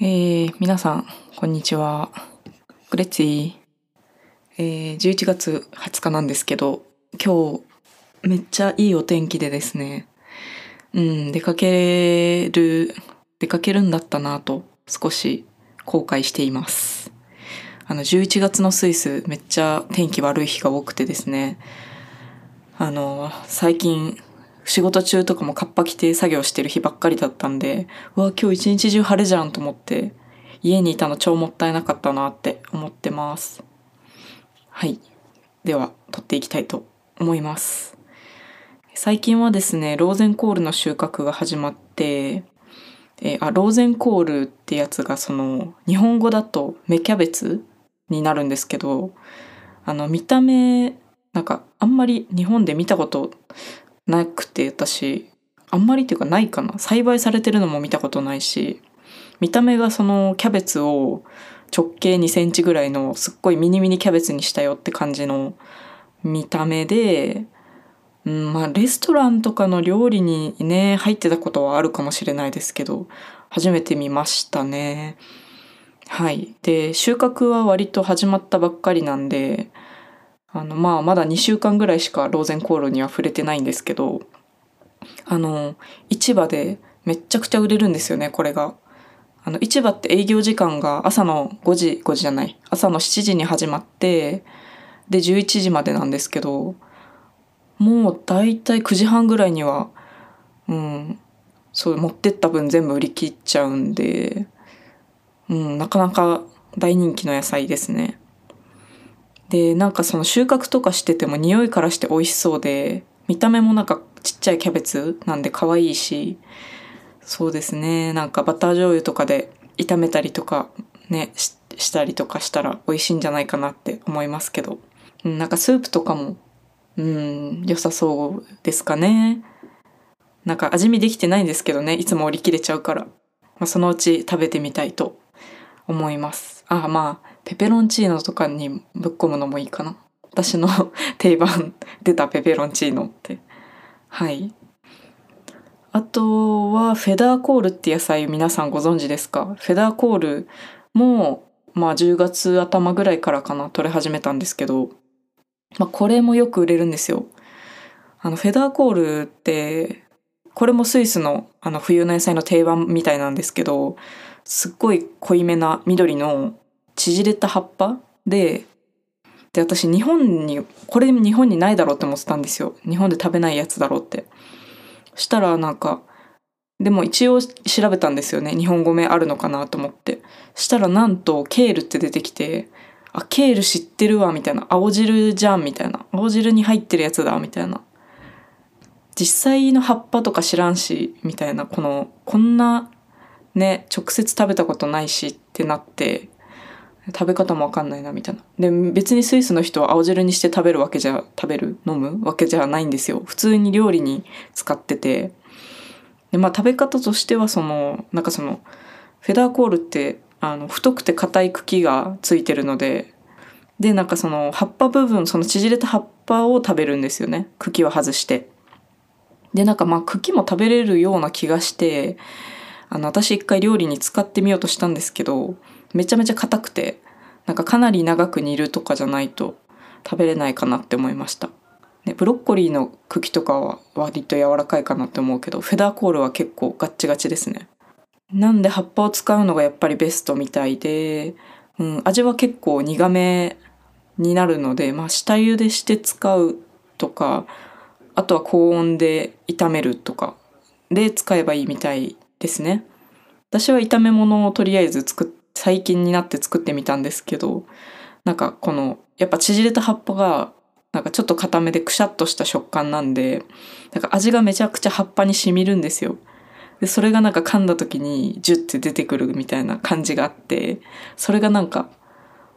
えー、皆さん、こんにちは。グレッツィえー、11月20日なんですけど、今日、めっちゃいいお天気でですね、うん、出かける、出かけるんだったなと、少し後悔しています。あの、11月のスイス、めっちゃ天気悪い日が多くてですね、あの、最近、仕事中とかもカッパ着て作業してる日ばっかりだったんで、うわ、今日一日中晴れじゃんと思って、家にいたの超もったいなかったなって思ってます。はい。では、撮っていきたいと思います。最近はですね、ローゼンコールの収穫が始まって、えー、あ、ローゼンコールってやつがその、日本語だと芽キャベツになるんですけど、あの、見た目、なんか、あんまり日本で見たことなくて私あんまりっていうかないかな栽培されてるのも見たことないし見た目がそのキャベツを直径2センチぐらいのすっごいミニミニキャベツにしたよって感じの見た目で、うん、まあレストランとかの料理にね入ってたことはあるかもしれないですけど初めて見ましたね。はい。で収穫は割と始まったばっかりなんであの、まあ、まだ2週間ぐらいしかローゼンコールには触れてないんですけど、あの、市場でめっちゃくちゃ売れるんですよね、これが。あの、市場って営業時間が朝の5時、5時じゃない、朝の7時に始まって、で、11時までなんですけど、もうだいたい9時半ぐらいには、うん、そう、持ってった分全部売り切っちゃうんで、うん、なかなか大人気の野菜ですね。でなんかその収穫とかしてても匂いからして美味しそうで見た目もなんかちっちゃいキャベツなんで可愛いしそうですね。なんかバター醤油とかで炒めたりとかねしたりとかしたら美味しいんじゃないかなって思いますけど、うん、なんかスープとかもうん良さそうですかね。なんか味見できてないんですけどねいつも売り切れちゃうから、まあ、そのうち食べてみたいと思います。あまあペペロンチーノとかにぶっ込むのもいいかな。私の 定番出たペペロンチーノって。はい。あとはフェダーコールって野菜皆さんご存知ですか？フェダーコールもまあ10月頭ぐらいからかな取れ始めたんですけど、まあ、これもよく売れるんですよ。あのフェダーコールってこれもスイスのあの冬の野菜の定番みたいなんですけどすっごい濃いめな緑の縮れた葉っぱ？でで私日本にこれ日本にないだろうって思ってたんですよ。日本で食べないやつだろうって。したらなんかでも一応調べたんですよね。日本語名あるのかなと思って。したらなんとケールって出てきてあケール知ってるわみたいな。青汁じゃんみたいな。青汁に入ってるやつだみたいな。実際の葉っぱとか知らんしみたいな。このこんなね直接食べたことないしってなって食べ方もわかんないなみたいな。で別にスイスの人は青汁にして食べるわけじゃ食べる飲むわけじゃないんですよ。普通に料理に使ってて。でまあ食べ方としてはそのなんかそのフェダーコールってあの太くて硬い茎がついてるので。でなんかその葉っぱ部分その縮れた葉っぱを食べるんですよね。茎を外して。でなんかまあ茎も食べれるような気がしてあの私一回料理に使ってみようとしたんですけどめちゃめちゃ硬くてなんかかなり長く煮るとかじゃないと食べれないかなって思いました。ね、ブロッコリーの茎とかは割と柔らかいかなって思うけどフェダーコールは結構ガッチガチですね。なんで葉っぱを使うのがやっぱりベストみたいで、うん、味は結構苦めになるので、まあ、下茹でして使うとかあとは高温で炒めるとかで使えばいいみたいですね。私は炒め物をとりあえず作っ最近になって作ってみたんですけどなんかこのやっぱ縮れた葉っぱがなんかちょっと固めでくしゃっとした食感なんでなんか味がめちゃくちゃ葉っぱにしみるんですよ。でそれがなんか噛んだ時にジュッて出てくるみたいな感じがあってそれがなんか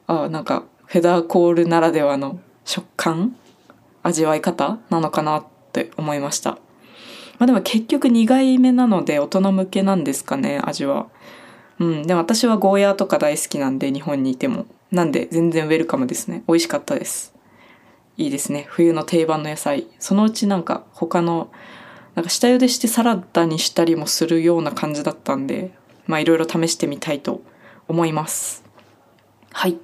あなんかフェダーコールならではの食感味わい方なのかなって思いました。まあでも結局苦いめなので大人向けなんですかね味は。うん、でも私はゴーヤーとか大好きなんで日本にいても。なんで全然ウェルカムですね。美味しかったです。いいですね。冬の定番の野菜。そのうちなんか他のなんか下茹でしてサラダにしたりもするような感じだったんでまあいろいろ試してみたいと思います。はい。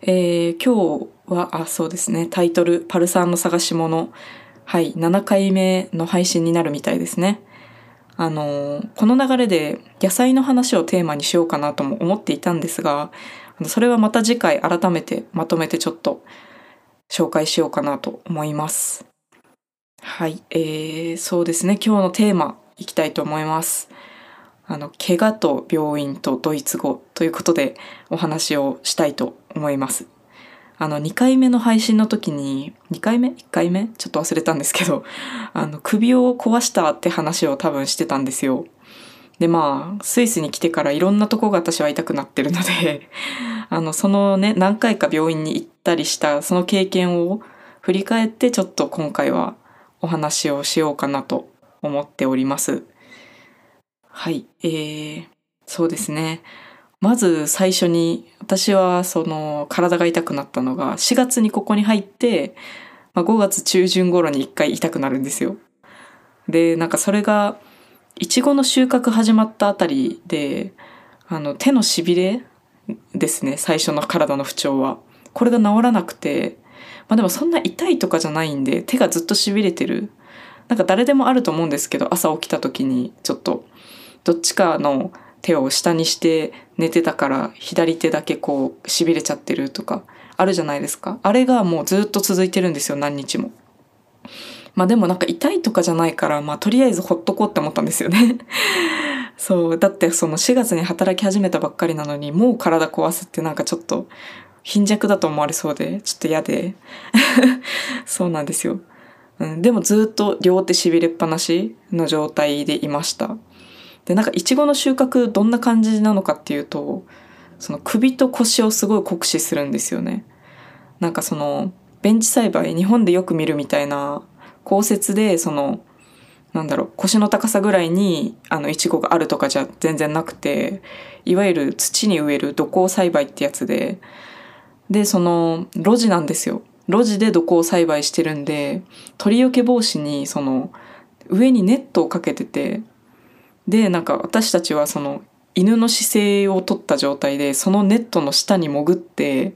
えー、今日はあそうですね。タイトル「パルサーの探し物」はい。7回目の配信になるみたいですね。あのこの流れで野菜の話をテーマにしようかなとも思っていたんですがそれはまた次回改めてまとめてちょっと紹介しようかなと思います。はい、えー、そうですね今日のテーマいきたいと思います。あの怪我と病院とドイツ語ということでお話をしたいと思います。あの2回目の配信の時に2回目？1回目？ちょっと忘れたんですけど あの首を壊したって話を多分してたんですよ。でまあスイスに来てからいろんなとこが私は痛くなってるので あのそのね何回か病院に行ったりしたその経験を振り返ってちょっと今回はお話をしようかなと思っております。はい、えー、そうですね。まず最初に私はその体が痛くなったのが4月にここに入って、まあ、5月中旬頃に1回痛くなるんですよ。でなんかそれがいちごの収穫始まったあたりであの手のしびれですね最初の体の不調は。これが治らなくてまあでもそんな痛いとかじゃないんで手がずっとしびれてるなんか誰でもあると思うんですけど朝起きた時にちょっとどっちかの手を下にして寝てたから左手だけこうしびれちゃってるとかあるじゃないですか。あれがもうずっと続いてるんですよ何日も。まあでもなんか痛いとかじゃないからまあとりあえずほっとこうって思ったんですよね。そう。だってその4月に働き始めたばっかりなのにもう体壊すってなんかちょっと貧弱だと思われそうでちょっと嫌で。そうなんですよ、うん、でもずっと両手しびれっぱなしの状態でいました。でなんかいちごの収穫どんな感じなのかっていうとその首と腰をすごい酷使するんですよね。なんかそのベンチ栽培日本でよく見るみたいな降雪でそのなんだろう腰の高さぐらいにあのいちごがあるとかじゃ全然なくていわゆる土に植える土耕栽培ってやつででその路地なんですよ路地で土耕栽培してるんで鳥よけ防止にその上にネットをかけててでなんか私たちはその犬の姿勢を取った状態でそのネットの下に潜って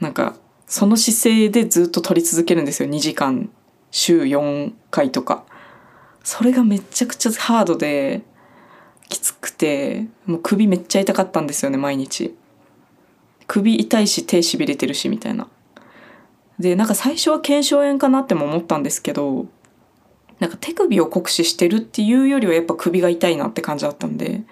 なんかその姿勢でずっと撮り続けるんですよ。2時間。週4回とか。それがめちゃくちゃハードできつくてもう首めっちゃ痛かったんですよね毎日。首痛いし手しびれてるしみたいな。でなんか最初は腱鞘炎かなっても思ったんですけどなんか手首を酷使してるっていうよりはやっぱ首が痛いなって感じだったんで。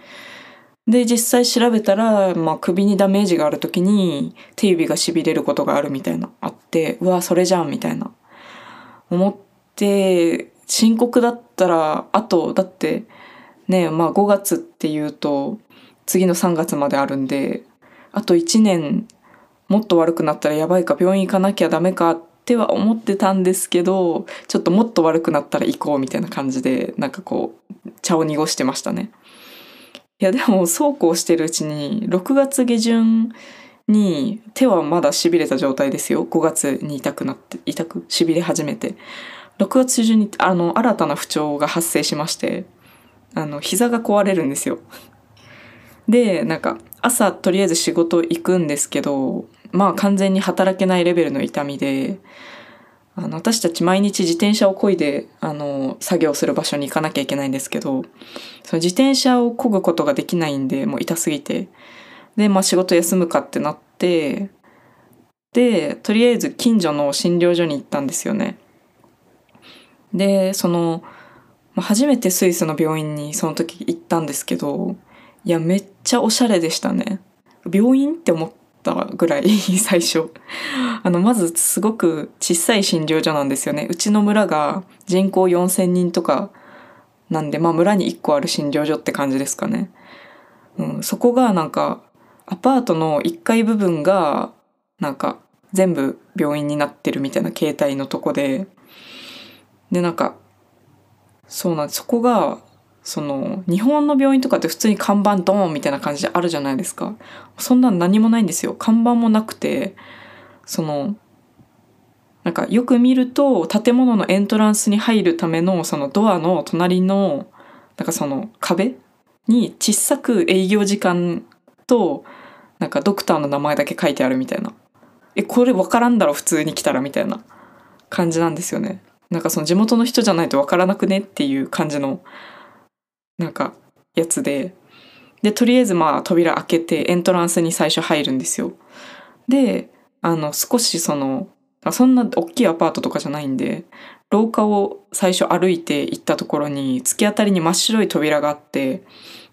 で、実際調べたら、まあ首にダメージがある時に手指が痺れることがあるみたいな、あって、うわ、それじゃんみたいな。思って、深刻だったら、あと、だって、ね、まあ5月っていうと、次の3月まであるんで、あと1年もっと悪くなったらやばいか病院行かなきゃダメかっっては思ってたんですけどちょっともっと悪くなったら行こうみたいな感じでなんかこう茶を濁してましたね。いやでもそうこうしてるうちに6月下旬に手はまだしびれた状態ですよ5月に痛くなって痛くしびれ始めて6月中旬にあの新たな不調が発生しましてあの膝が壊れるんですよ。でなんか朝とりあえず仕事行くんですけどまあ完全に働けないレベルの痛みであの私たち毎日自転車を漕いであの作業する場所に行かなきゃいけないんですけどその自転車を漕ぐことができないんでもう痛すぎてで、まあ、仕事休むかってなってでとりあえず近所の診療所に行ったんですよね。でその初めてスイスの病院にその時行ったんですけどいやめっちゃおしゃれでしたね。病院って思ったぐらい 最初。あのまずすごく小さい診療所なんですよね。うちの村が人口4,000人とかなんでまあ村に1個ある診療所って感じですかね、うん、そこがなんかアパートの1階部分がなんか全部病院になってるみたいな形態のとこで。でなんかそうなんそこがその日本の病院とかって普通に看板ドーンみたいな感じであるじゃないですか。そんな何もないんですよ。看板もなくてそのなんかよく見ると建物のエントランスに入るためのそのドアの隣のなんかその壁に小さく営業時間となんかドクターの名前だけ書いてあるみたいな。えこれ分からんだろ普通に来たらみたいな感じなんですよね。なんかその地元の人じゃないと分からなくねっていう感じのなんかやつで。でとりあえずまあ扉開けてエントランスに最初入るんですよ。であの少しそのそんな大きいアパートとかじゃないんで廊下を最初歩いて行ったところに突き当たりに真っ白い扉があって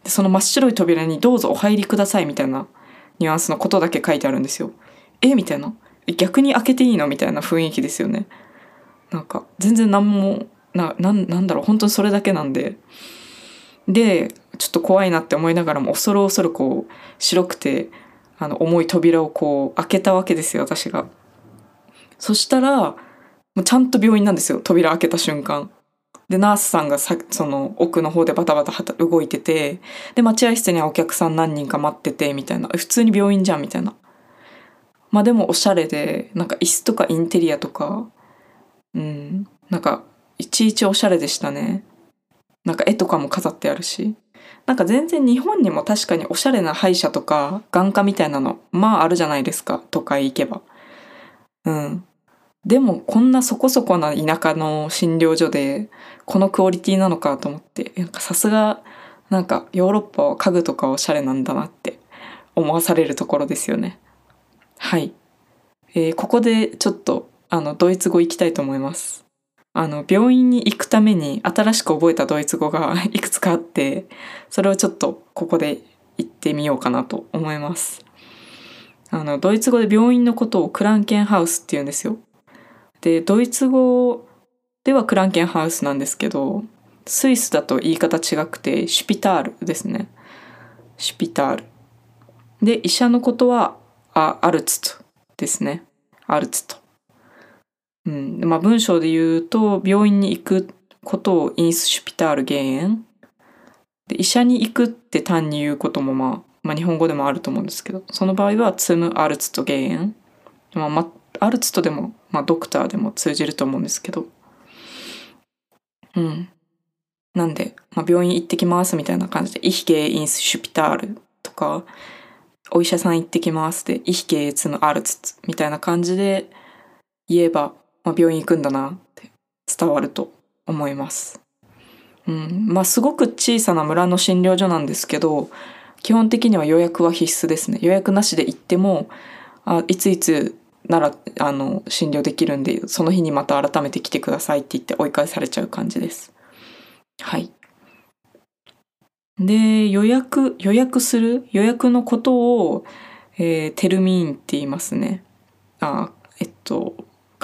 でその真っ白い扉に「どうぞお入りください」みたいなニュアンスのことだけ書いてあるんですよ。え？みたいな。逆に開けていいの？みたいな雰囲気ですよね。なんか全然何もななんなんだろう。本当にそれだけなんで。でちょっと怖いなって思いながらも恐る恐るこう白くてあの重い扉をこう開けたわけですよ私が。そしたらもうちゃんと病院なんですよ扉開けた瞬間。でナースさんがさその奥の方でバタバタ動いててで待合室にはお客さん何人か待っててみたいな普通に病院じゃんみたいなまあでもおしゃれでなんか椅子とかインテリアとかうんなんかいちいちおしゃれでしたねなんか絵とかも飾ってあるし。なんか全然日本にも確かにおしゃれな歯医者とか眼科みたいなのまああるじゃないですか。都会行けば。うん。でもこんなそこそこな田舎の診療所でこのクオリティなのかと思って。なんかさすがなんかヨーロッパは家具とかおしゃれなんだなって思わされるところですよね。はい、えー、ここでちょっとあのドイツ語行きたいと思います。あの病院に行くために新しく覚えたドイツ語が いくつかあってそれをちょっとここで言ってみようかなと思います。あのドイツ語で病院のことをクランケンハウスって言うんですよ。でドイツ語ではクランケンハウスなんですけどスイスだと言い方違くてシュピタールですね。シュピタール。で医者のことはアアルツトですね。アルツトうん。まあ文章で言うと病院に行くことをインスシュピタール減塩で医者に行くって単に言うこともまあ、まあ、日本語でもあると思うんですけどその場合はツムアルツト減塩まあ、まアルツトでも、まあ、ドクターでも通じると思うんですけど。うん。なんで、まあ、病院行ってきますみたいな感じで「イヒゲインスシュピタール」とか「お医者さん行ってきます」で「イヒゲツムアルツツ」みたいな感じで言えば、まあ、病院行くんだなって伝わると思います。うんまあ、すごく小さな村の診療所なんですけど基本的には予約は必須ですね予約なしで行ってもあいついつならあの診療できるんでその日にまた改めて来てくださいって言って追い返されちゃう感じです。はい。で予約予約する？予約のことを、えー、テルミーンって言いますね。あえっと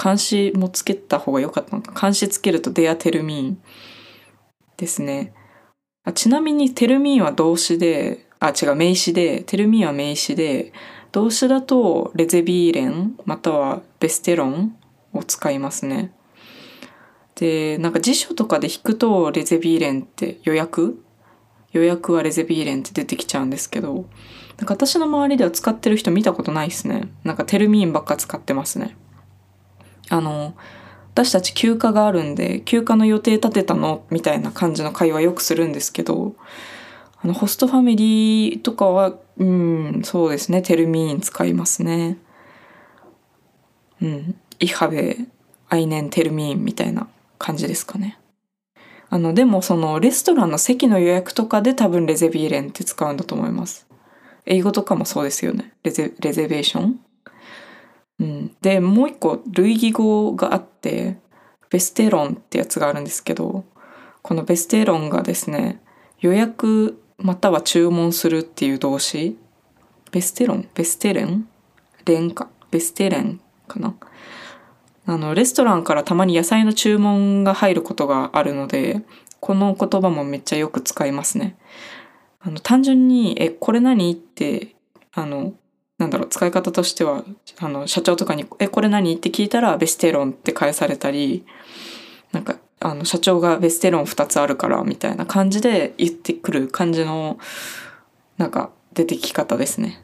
監視もつけた方が良かったのか監視つけるとデアテルミーンですね。あちなみにテルミーンは動詞であ違う名詞でテルミーンは名詞で動詞だとレゼビーレンまたはベステロンを使いますね。でなんか辞書とかで引くとレゼビーレンって予約？予約はレゼビーレンって出てきちゃうんですけどなんか私の周りでは使ってる人見たことないですねなんかテルミーンばっか使ってますねあの私たち休暇があるんで休暇の予定立てたのみたいな感じの会話よくするんですけどあのホストファミリーとかはうんそうですねテルミーン使いますね。うんイハベアイネンテルミーンみたいな感じですかね。あのでもそのレストランの席の予約とかで多分レゼビーレンって使うんだと思います。英語とかもそうですよね。レゼレゼベーション。うん、でもう一個類義語があってベステロンってやつがあるんですけどこのベステロンがですね予約または注文するっていう動詞ベステロンベステレン？レンか？ベステレンかな？あのレストランからたまに野菜の注文が入ることがあるのでこの言葉もめっちゃよく使いますね。あの単純に「えこれ何?」ってあのなんだろう使い方としてはあの社長とかに「えこれ何?」って聞いたら「ベステロン」って返されたりなんかあの社長がベステロン2つあるからみたいな感じで言ってくる感じのなんか出てき方ですね。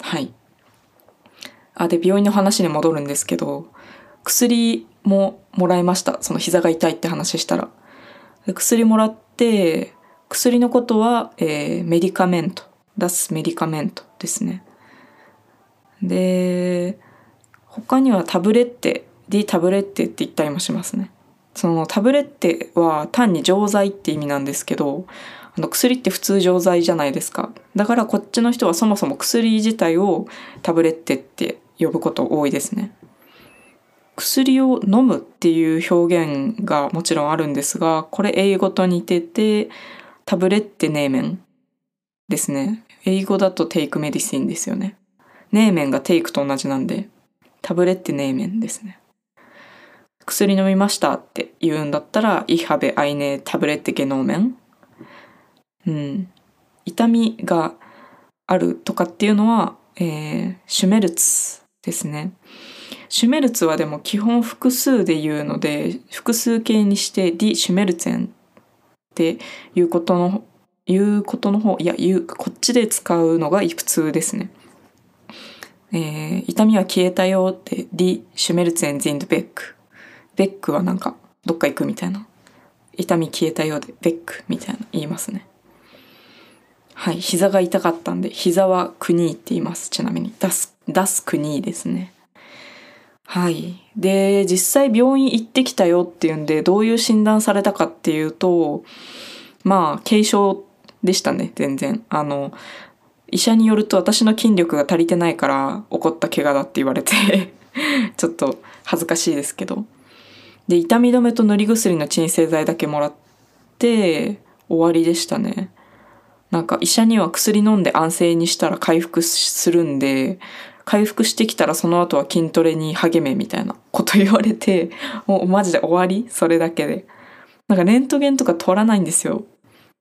はい。あで病院の話に戻るんですけど薬ももらいましたその膝が痛いって話したら。薬もらって薬のことは、えー、メディカメント出すメディカメントですねで他にはタブレッテ D タブレッテって言ったりもしますね。そのタブレッテは単に錠剤って意味なんですけどあの薬って普通錠剤じゃないですか。だからこっちの人はそもそも薬自体をタブレッテって呼ぶこと多いですね。薬を飲むっていう表現がもちろんあるんですがこれ英語と似ててタブレッテネーメンですね。英語だとテイクメディシンですよね。ネーメンがテイクと同じなんでタブレッテネーメンですね薬飲みましたって言うんだったら、イハベアイネタブレッテゲノーメン。うん。痛みがあるとかっていうのは、えー、シュメルツですね。シュメルツはでも基本複数で言うので、複数形にしてディ・シュメルツェンっていうことの、言うことの方、いや、言う、こっちで使うのが普通ですね。えー、痛みは消えたよって、ディ・シュメルツェン・ゼンドベック。ベックはなんかどっか行くみたいな。痛み消えたようでベックみたいな言いますね。はい膝が痛かったんで膝はクニーって言います。ちなみに。出す出すクニーですね。はい。で実際病院行ってきたよっていうんでどういう診断されたかっていうとまあ軽症でしたね全然。あの医者によると私の筋力が足りてないから起こった怪我だって言われて ちょっと恥ずかしいですけど。で痛み止めと塗り薬の鎮静剤だけもらって終わりでしたね。なんか医者には薬飲んで安静にしたら回復するんで回復してきたらその後は筋トレに励めみたいなこと言われてもうマジで終わり？それだけで。なんかレントゲンとか取らないんですよ。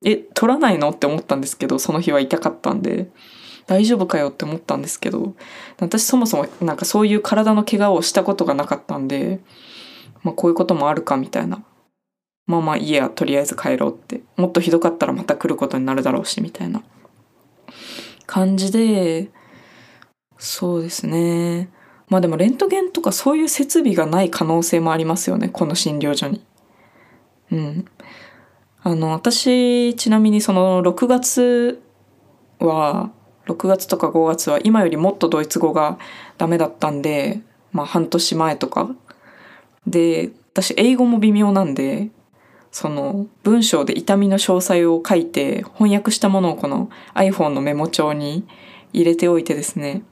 え取らないの？って思ったんですけどその日は痛かったんで大丈夫かよって思ったんですけど私そもそもなんかそういう体の怪我をしたことがなかったんでまあ、こういうこともあるかみたいな。まあまあいいやとりあえず帰ろうって。もっとひどかったらまた来ることになるだろうしみたいな。感じでそうですね。まあでもレントゲンとかそういう設備がない可能性もありますよねこの診療所に。うん。あの私ちなみにその6月は6月とか5月は今よりもっとドイツ語がダメだったんでまあ半年前とか。で私英語も微妙なんでその文章で痛みの詳細を書いて翻訳したものをこの iPhone のメモ帳に入れておいてですね。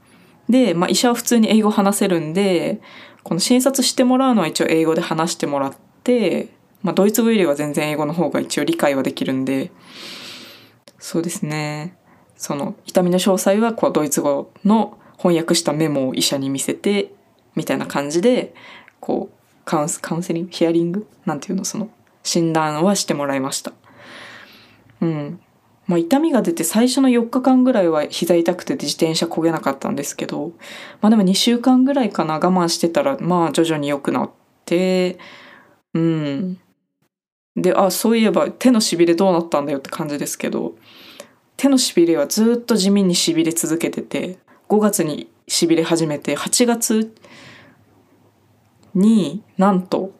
で、まあ、医者は普通に英語話せるんでこの診察してもらうのは一応英語で話してもらって、まあ、ドイツ語よりは全然英語の方が一応理解はできるんでそうですね。その痛みの詳細はこうドイツ語の翻訳したメモを医者に見せてみたいな感じでこうカウンスカウンセリング？ヒアリング？なんていうの？その診断はしてもらいました。うん。まあ痛みが出て最初の4日間ぐらいは膝痛くて自転車焦げなかったんですけどまあでも2週間ぐらいかな。我慢してたらまあ徐々に良くなってうん。であそういえば手のしびれどうなったんだよって感じですけど手のしびれはずっと地味にしびれ続けてて5月にしびれ始めて8月になんと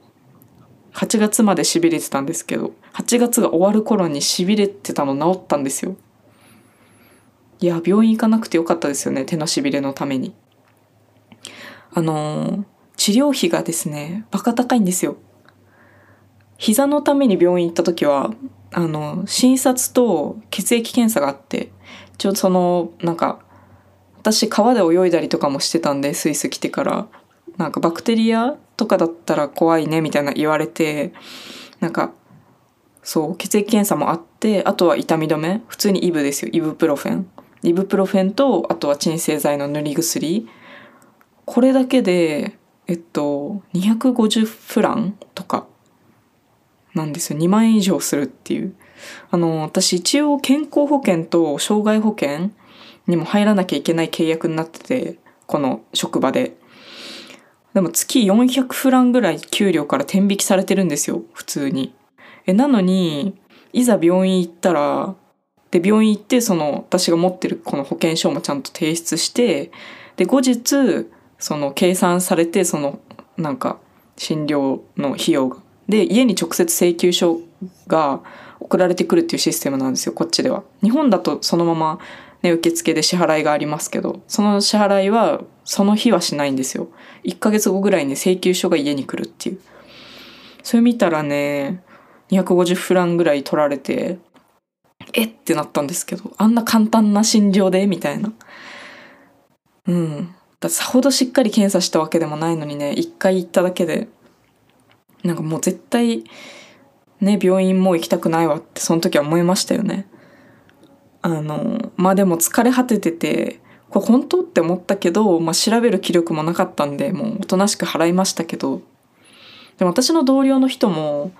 8月までしびれてたんですけど8月が終わる頃にしびれてたの治ったんですよ。いや病院行かなくてよかったですよね手のしびれのために。あの治療費がですねバカ高いんですよ。膝のために病院行った時はあの診察と血液検査があってちょうどそのなんか私川で泳いだりとかもしてたんでスイス来てから。なんかバクテリアとかだったら怖いねみたいな言われてなんかそう血液検査もあってあとは痛み止め。普通にイブですよ。イブプロフェン。イブプロフェンとあとは鎮静剤の塗り薬。これだけでえっと250フランなんですよ2万円以上するっていうあの私一応健康保険と障害保険にも入らなきゃいけない契約になっててこの職場ででも月400フランぐらい給料から転引きされてるんですよ普通に。えなのにいざ病院行ったらで病院行ってその私が持ってるこの保険証もちゃんと提出してで後日その計算されてそのなんか診療の費用が。で家に直接請求書が送られてくるっていうシステムなんですよこっちでは。日本だとそのまま、ね、受付で支払いがありますけどその支払いはその日はしないんですよ。1ヶ月後ぐらいに請求書が家に来るっていう。それ見たらね250フランぐらい取られてえってなったんですけどあんな簡単な診療で？みたいな。うん。ださほどしっかり検査したわけでもないのにね一回行っただけでなんかもう絶対ね病院もう行きたくないわってその時は思いましたよね。あのまあでも疲れ果てててこれ本当って思ったけど、まあ、調べる気力もなかったんでもうおとなしく払いましたけど。でも私の同僚の人も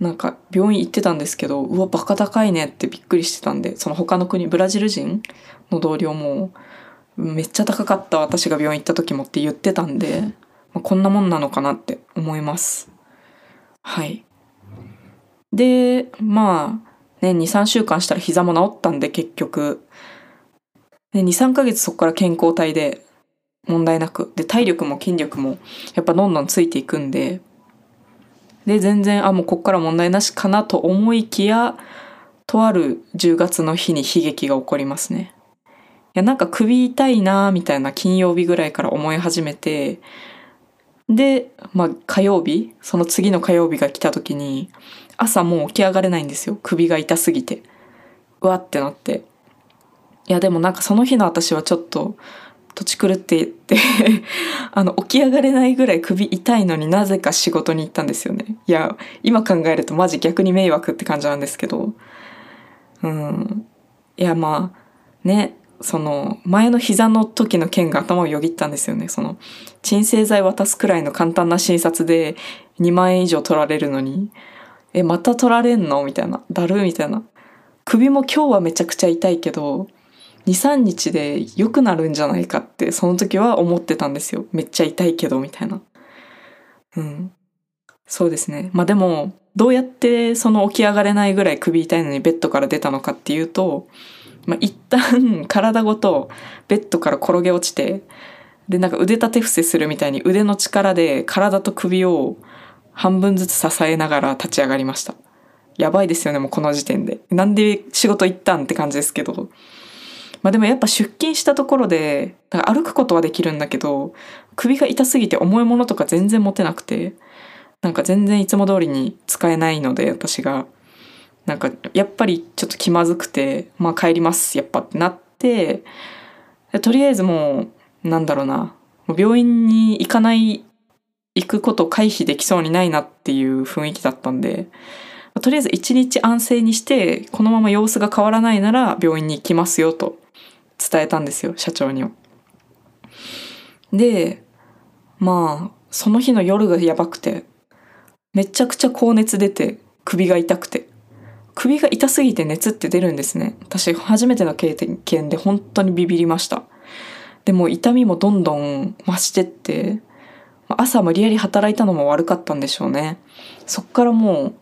なんか病院行ってたんですけどうわバカ高いねってびっくりしてたんでその他の国ブラジル人の同僚もめっちゃ高かった私が病院行った時もって言ってたんで、まあ、こんなもんなのかなって思います。はい。でまあね23週間したら膝も治ったんで結局。23ヶ月そこから健康体で問題なくで体力も筋力もやっぱどんどんついていくんで。で全然あもうこっから問題なしかなと思いきやとある10月の日に悲劇が起こりますね。いやなんか首痛いなみたいな金曜日ぐらいから思い始めてで、まあ、火曜日その次の火曜日が来た時に朝もう起き上がれないんですよ。首が痛すぎて。うわってなって。いやでもなんかその日の私はちょっと土地狂って言って あの起き上がれないぐらい首痛いのになぜか仕事に行ったんですよね。いや今考えるとマジ逆に迷惑って感じなんですけど。うん。いやまあね。その前の膝の時の件が頭をよぎったんですよね。その鎮静剤渡すくらいの簡単な診察で2万円以上取られるのにえまた取られんの？みたいなだるみたいな。首も今日はめちゃくちゃ痛いけど23日で良くなるんじゃないかってその時は思ってたんですよ。めっちゃ痛いけどみたいな。うん。そうですね。まあでもどうやってその起き上がれないぐらい首痛いのにベッドから出たのかっていうと、まあ、一旦 体ごとベッドから転げ落ちてでなんか腕立て伏せするみたいに腕の力で体と首を半分ずつ支えながら立ち上がりました。やばいですよねもうこの時点で。なんで仕事行ったんって感じですけど。まあでもやっぱ出勤したところで歩くことはできるんだけど首が痛すぎて重いものとか全然持てなくてなんか全然いつも通りに使えないので私が。なんかやっぱりちょっと気まずくてまあ帰りますやっぱってなってとりあえずもうなんだろうな病院に行かない行くこと回避できそうにないなっていう雰囲気だったんでとりあえず一日安静にしてこのまま様子が変わらないなら病院に行きますよと伝えたんですよ社長にでまあその日の夜がやばくてめちゃくちゃ高熱出て首が痛くて。首が痛すぎて熱って出るんですね。私初めての経験で本当にビビりました。でも痛みもどんどん増してって朝無理やり働いたのも悪かったんでしょうね。そっからもう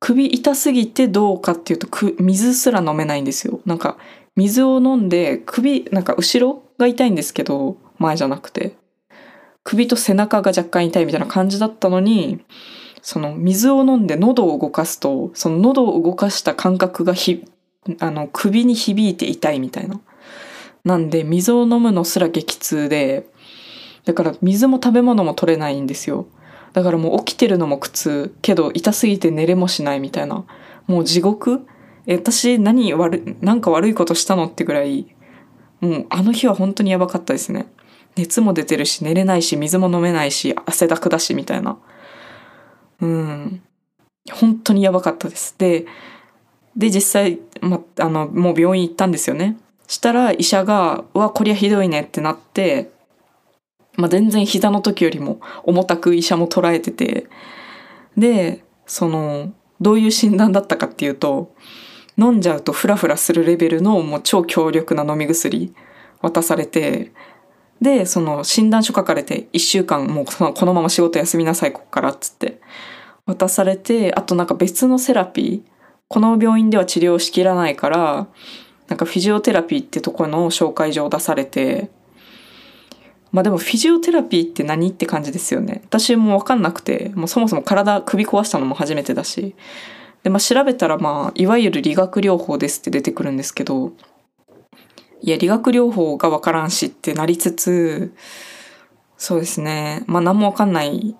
首痛すぎてどうかっていうと水すら飲めないんですよ。なんか水を飲んで首なんか後ろが痛いんですけど前じゃなくて首と背中が若干痛いみたいな感じだったのにその水を飲んで喉を動かすとその喉を動かした感覚がひあの首に響いて痛いみたいな。なんで水を飲むのすら激痛でだから水も食べ物も取れないんですよ。だからもう起きてるのも苦痛。けど痛すぎて寝れもしないみたいな。もう地獄？え私何悪なんか悪いことしたのってぐらいもうあの日は本当にやばかったですね。熱も出てるし寝れないし水も飲めないし汗だくだしみたいな。うん。本当にやばかったです。でで実際、ま、あのもう病院行ったんですよね。したら医者が「うわこりゃひどいね」ってなって、まあ、全然膝の時よりも重たく医者も捉えててでそのどういう診断だったかっていうと飲んじゃうとフラフラするレベルのもう超強力な飲み薬渡されてでその診断書書かれて1週間もうこのまま仕事休みなさいこっからっつって渡されてあとなんか別のセラピーこの病院では治療しきらないからなんかフィジオテラピーってところの紹介状を出されてまあでもフィジオテラピーって何って感じですよね。私も分かんなくてもうそもそも体首壊したのも初めてだし。で、まあ、調べたら、まあ、いわゆる理学療法ですって出てくるんですけど、いや、理学療法がわからんしってなりつつ、そうですね。まあ、何もわかんない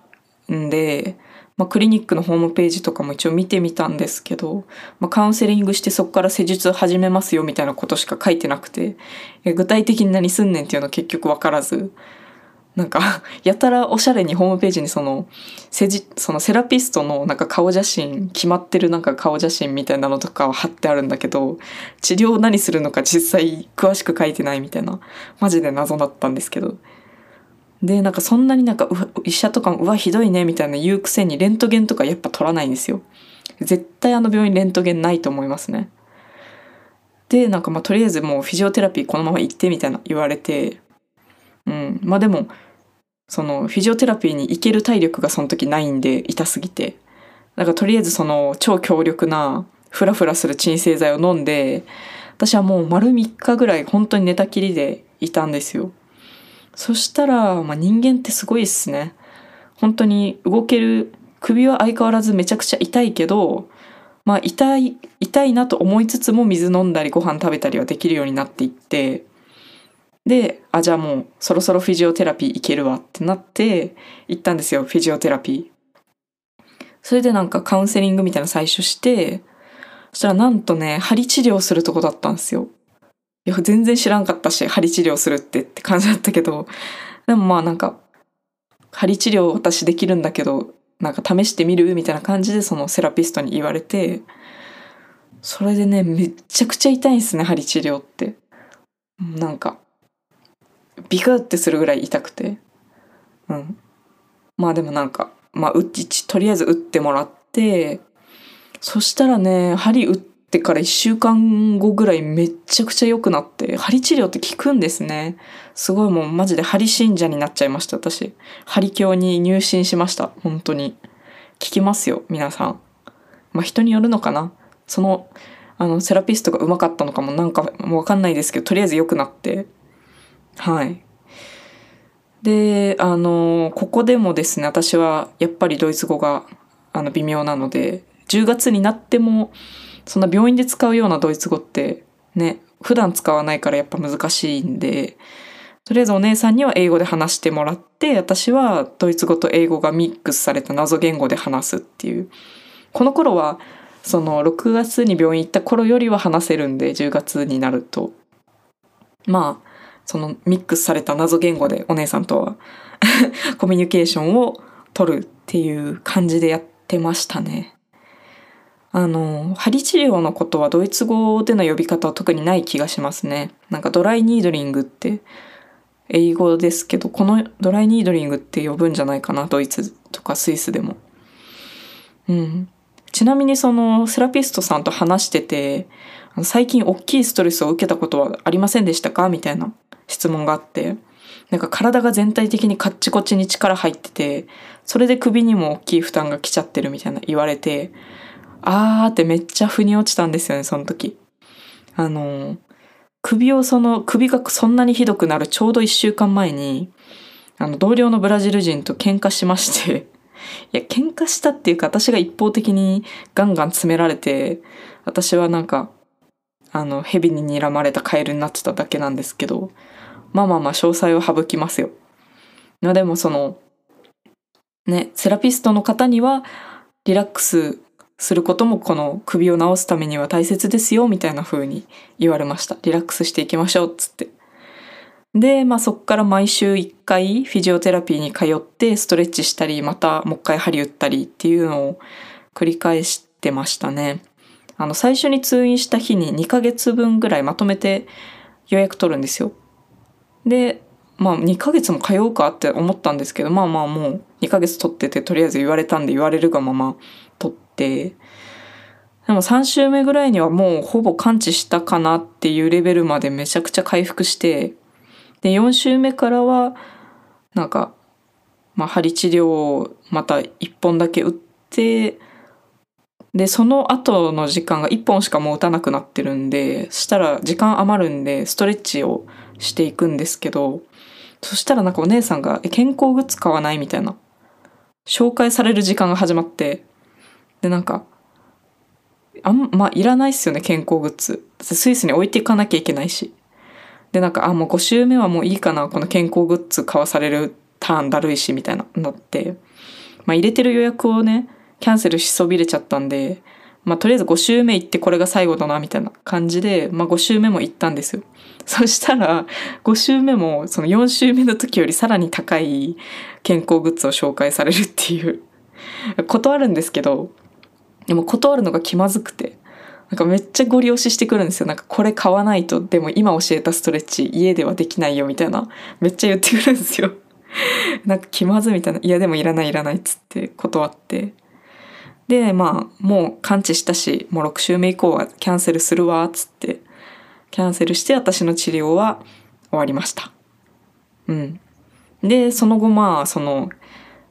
んで、まあ、クリニックのホームページとかも一応見てみたんですけど、まあ、カウンセリングしてそこから施術始めますよみたいなことしか書いてなくて、具体的に何すんねんっていうの結局わからず、なんか、やたらおしゃれにホームページにその、セジ、そのセラピストのなんか顔写真、決まってるなんか顔写真みたいなのとかは貼ってあるんだけど、治療何するのか実際詳しく書いてないみたいな、マジで謎だったんですけど。で、なんかそんなになんか、医者とかも、うわ、ひどいね、みたいな言うくせに、レントゲンとかやっぱ取らないんですよ。絶対あの病院レントゲンないと思いますね。で、なんかまあとりあえずもうフィジオテラピーこのまま行ってみたいな言われて、うん。まあでも、そのフィジオテラピーに行ける体力がその時ないんで痛すぎて。だからとりあえずその超強力なフラフラする鎮静剤を飲んで私はもう丸3日ぐらい本当に寝たきりでいたんですよ。そしたら、まあ、人間ってすごいっすね。本当に動ける首は相変わらずめちゃくちゃ痛いけどまあ痛い痛いなと思いつつも水飲んだりご飯食べたりはできるようになっていってで、あ、じゃあもうそろそろフィジオテラピー行けるわってなって行ったんですよ、フィジオテラピー。それでなんかカウンセリングみたいな最初して、そしたらなんとね、針治療するとこだったんですよ。いや、全然知らんかったし、針治療するってって感じだったけど、でもまあなんか、針治療私できるんだけど、なんか試してみるみたいな感じでそのセラピストに言われて、それでね、めっちゃくちゃ痛いんですね、針治療って。なんか、ビクってするぐらい痛くて。うん。まあでもなんか、まあ、うち、とりあえず打ってもらって、そしたらね、針打ってから1週間後ぐらいめっちゃくちゃ良くなって、針治療って効くんですね。すごいもうマジで針信者になっちゃいました、私。針教に入信しました、本当に。効きますよ、皆さん。まあ人によるのかな。その、あの、セラピストが上手かったのかもなんかもうわかんないですけど、とりあえず良くなって、はい。で、あの、ここでもですね、私はやっぱりドイツ語があの微妙なので、10月になっても、そんな病院で使うようなドイツ語ってね、普段使わないからやっぱ難しいんで、とりあえずお姉さんには英語で話してもらって、私はドイツ語と英語がミックスされた謎言語で話すっていう。この頃は、その6月に病院行った頃よりは話せるんで、10月になると。まあ、そのミックスされた謎言語でお姉さんとは コミュニケーションを取るっていう感じでやってましたね。あの、針治療のことはドイツ語での呼び方は特にない気がしますね。なんかドライニードリングって英語ですけど、このドライニードリングって呼ぶんじゃないかな、ドイツとかスイスでも。うん。ちなみにそのセラピストさんと話してて、最近大きいストレスを受けたことはありませんでしたか？みたいな質問があって、なんか体が全体的にカッチコチに力入ってて、それで首にも大きい負担が来ちゃってるみたいな言われて、あーってめっちゃ腑に落ちたんですよね、その時。あの、首をその、首がそんなにひどくなるちょうど一週間前に、あの、同僚のブラジル人と喧嘩しまして、いや、喧嘩したっていうか、私が一方的にガンガン詰められて、私はなんか、あの、蛇に睨まれたカエルになってただけなんですけど、まあまあまあ詳細を省きますよ。までもその、ね、セラピストの方にはリラックスすることもこの首を治すためには大切ですよみたいな風に言われました。リラックスしていきましょうっつって。で、まあそっから毎週1回フィジオテラピーに通ってストレッチしたり、またもう一回針打ったりっていうのを繰り返してましたね。あの最初に通院した日に2ヶ月分ぐらいまとめて予約取るんですよ。で、まあ2ヶ月も通うかって思ったんですけど、まあまあもう2ヶ月取っててとりあえず言われたんで言われるがまま取って、でも3週目ぐらいにはもうほぼ完治したかなっていうレベルまでめちゃくちゃ回復して、で4週目からはなんか、まあ針治療をまた1本だけ打って、で、その後の時間が1本しかもう打たなくなってるんでそ、したら時間余るんで、ストレッチをしていくんですけど、そしたらなんかお姉さんが、健康グッズ買わないみたいな、紹介される時間が始まって、で、なんか、あんまあいらないっすよね健康グッズ。スイスに置いていかなきゃいけないし。でなんかあもう5週目はもういいかな。この健康グッズ買わされるターンだるいしみたいなのってまあ入れてる予約をねキャンセルしそびれちゃったんでまあとりあえず5週目行ってこれが最後だなみたいな感じで、まあ、5週目も行ったんですよ。そしたら5週目もその4週目の時よりさらに高い健康グッズを紹介されるっていう。断るんですけどでも断るのが気まずくて。なんかめっちゃご利用ししてくるんですよ。なんかこれ買わないとでも今教えたストレッチ家ではできないよみたいな。めっちゃ言ってくるんですよ。なんか気まずみたいな。いやでもいらないいらないっつって断って。でまあもう完治したしもう6週目以降はキャンセルするわっつって。キャンセルして私の治療は終わりました。うん。でその後まあその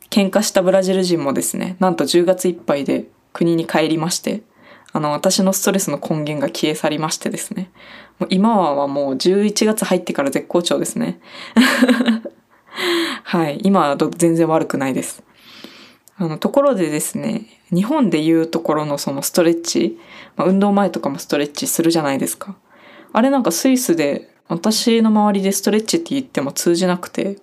喧嘩したブラジル人もですねなんと10月いっぱいで国に帰りまして。あの私のストレスの根源が消え去りましてですね。もう今はもう11月入ってから絶好調ですね。はい。今は全然悪くないです。あのところでですね日本でいうところのそのストレッチ、まあ、運動前とかもストレッチするじゃないですか。あれなんかスイスで私の周りでストレッチって言っても通じなくて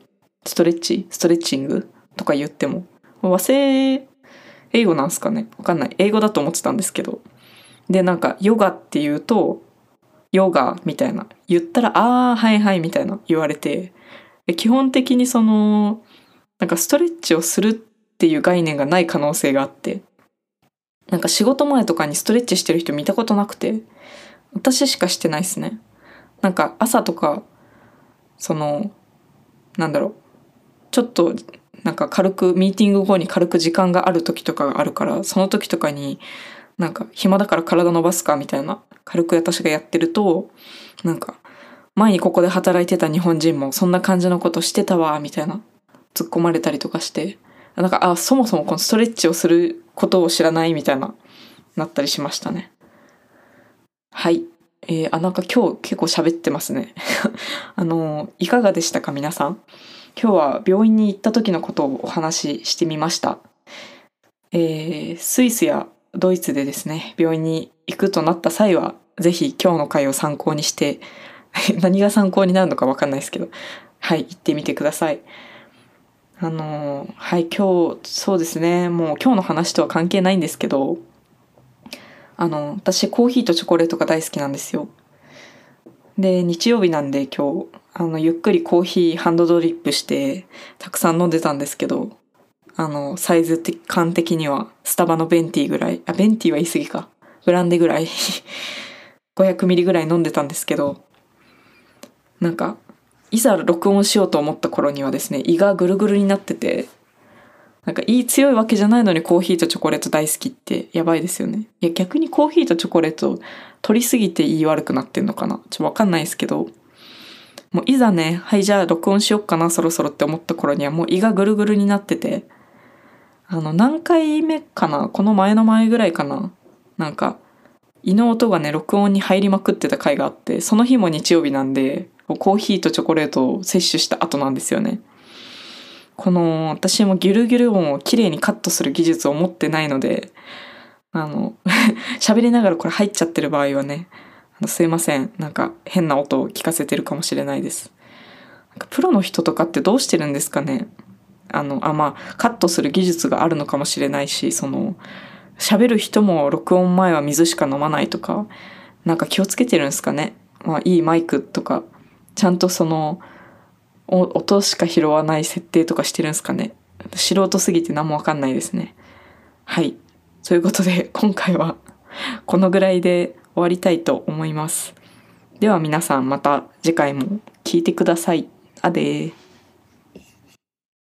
ストレッチストレッチングとか言っても和製英語なんすかね？わかんない。英語だと思ってたんですけど。でなんかヨガって言うとヨガみたいな言ったらああはいはいみたいな言われて基本的にそのなんかストレッチをするっていう概念がない可能性があってなんか仕事前とかにストレッチしてる人見たことなくて私しかしてないっすね。なんか朝とかそのなんだろうちょっとなんか軽くミーティング後に軽く時間がある時とかがあるからその時とかになんか暇だから体伸ばすかみたいな軽く私がやってるとなんか前にここで働いてた日本人もそんな感じのことしてたわみたいな突っ込まれたりとかしてなんかあそもそもこのストレッチをすることを知らないみたいななったりしましたね。はい。えー、あなんか今日結構喋ってますね。あのいかがでしたか皆さん？今日は病院に行った時のことをお話ししてみました。えー、スイスやドイツでですね、病院に行くとなった際は、ぜひ今日の回を参考にして、何が参考になるのかわかんないですけど、はい、行ってみてください。あの、はい、今日、そうですね、もう今日の話とは関係ないんですけど、あの、私コーヒーとチョコレートが大好きなんですよ。で、日曜日なんで今日、あの、ゆっくりコーヒーハンドドリップして、たくさん飲んでたんですけど、あの、サイズ感的には、スタバのベンティぐらい、あ、ベンティは言い過ぎか。ブランデぐらい 500ミリぐらい飲んでたんですけど、なんか、いざ録音しようと思った頃にはですね、胃がぐるぐるになってて、なんか胃強いわけじゃないのにコーヒーとチョコレート大好きってやばいですよね。いや逆にコーヒーとチョコレート取りすぎて胃悪くなってんのかなちょっとわかんないですけど、もういざね、はいじゃあ録音しよっかなそろそろって思った頃にはもう胃がぐるぐるになってて、あの何回目かな？この前の前ぐらいかな？なんか胃の音がね録音に入りまくってた回があってその日も日曜日なんでコーヒーとチョコレートを摂取した後なんですよね。この私もギュルギュル音をきれいにカットする技術を持ってないのであの 喋りながらこれ入っちゃってる場合はねすいません。なんか変な音を聞かせてるかもしれないです。プロの人とかってどうしてるんですかね？あのあまあカットする技術があるのかもしれないしその喋る人も録音前は水しか飲まないとかなんか気をつけてるんですかね、まあ、いいマイクとかちゃんとその音しか拾わない設定とかしてるんですかね素人すぎて何もわかんないですねはいということで今回はこのぐらいで終わりたいと思います。では皆さんまた次回も聞いてください。あでー。